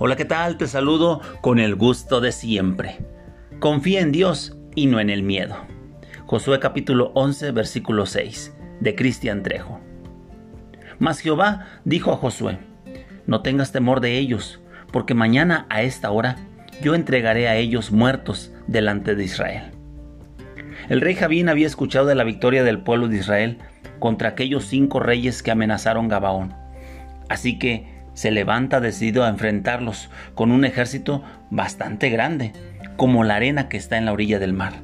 Hola, ¿qué tal? Te saludo con el gusto de siempre. Confía en Dios y no en el miedo. Josué capítulo 11, versículo 6, de Cristian Trejo. Mas Jehová dijo a Josué, no tengas temor de ellos, porque mañana a esta hora yo entregaré a ellos muertos delante de Israel. El rey Javín había escuchado de la victoria del pueblo de Israel contra aquellos cinco reyes que amenazaron Gabaón. Así que se levanta decidido a enfrentarlos con un ejército bastante grande, como la arena que está en la orilla del mar.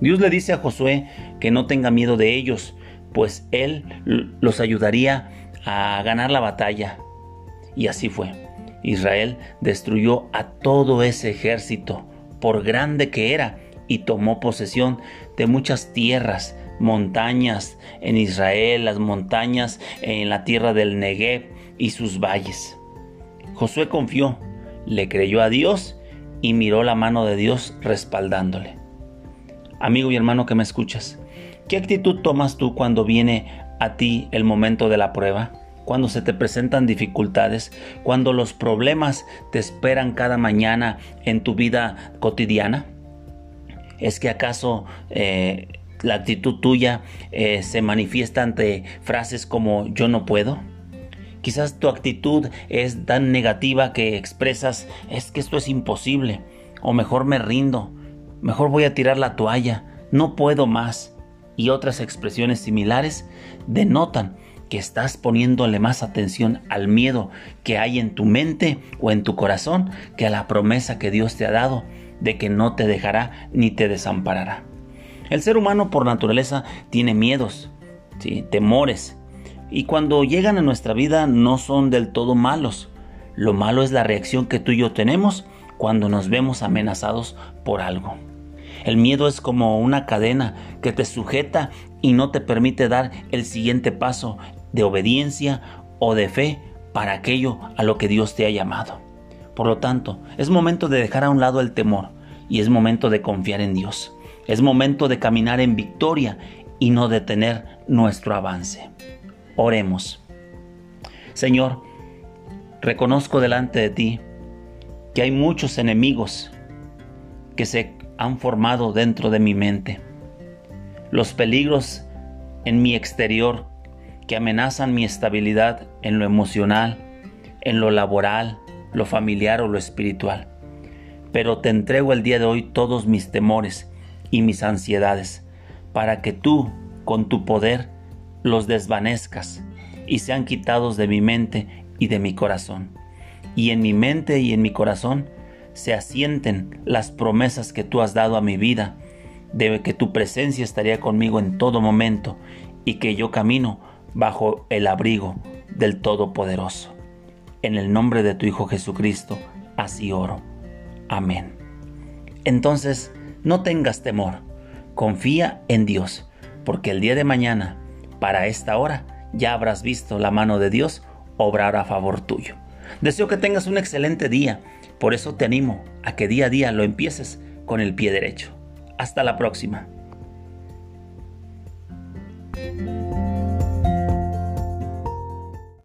Dios le dice a Josué que no tenga miedo de ellos, pues él los ayudaría a ganar la batalla. Y así fue. Israel destruyó a todo ese ejército, por grande que era, y tomó posesión de muchas tierras, montañas en Israel, las montañas en la tierra del Negev, y sus valles. Josué confió, le creyó a Dios y miró la mano de Dios respaldándole. Amigo y hermano que me escuchas, ¿qué actitud tomas tú cuando viene a ti el momento de la prueba? Cuando se te presentan dificultades, cuando los problemas te esperan cada mañana en tu vida cotidiana? ¿Es que acaso eh, la actitud tuya eh, se manifiesta ante frases como yo no puedo? Quizás tu actitud es tan negativa que expresas es que esto es imposible o mejor me rindo, mejor voy a tirar la toalla, no puedo más. Y otras expresiones similares denotan que estás poniéndole más atención al miedo que hay en tu mente o en tu corazón que a la promesa que Dios te ha dado de que no te dejará ni te desamparará. El ser humano por naturaleza tiene miedos, temores, y cuando llegan a nuestra vida no son del todo malos. Lo malo es la reacción que tú y yo tenemos cuando nos vemos amenazados por algo. El miedo es como una cadena que te sujeta y no te permite dar el siguiente paso de obediencia o de fe para aquello a lo que Dios te ha llamado. Por lo tanto, es momento de dejar a un lado el temor y es momento de confiar en Dios. Es momento de caminar en victoria y no detener nuestro avance. Oremos. Señor, reconozco delante de ti que hay muchos enemigos que se han formado dentro de mi mente. Los peligros en mi exterior que amenazan mi estabilidad en lo emocional, en lo laboral, lo familiar o lo espiritual. Pero te entrego el día de hoy todos mis temores y mis ansiedades, para que tú, con tu poder, los desvanezcas y sean quitados de mi mente y de mi corazón. Y en mi mente y en mi corazón se asienten las promesas que tú has dado a mi vida, de que tu presencia estaría conmigo en todo momento y que yo camino bajo el abrigo del Todopoderoso. En el nombre de tu Hijo Jesucristo, así oro. Amén. Entonces, no tengas temor, confía en Dios, porque el día de mañana para esta hora ya habrás visto la mano de Dios obrar a favor tuyo. Deseo que tengas un excelente día, por eso te animo a que día a día lo empieces con el pie derecho. Hasta la próxima.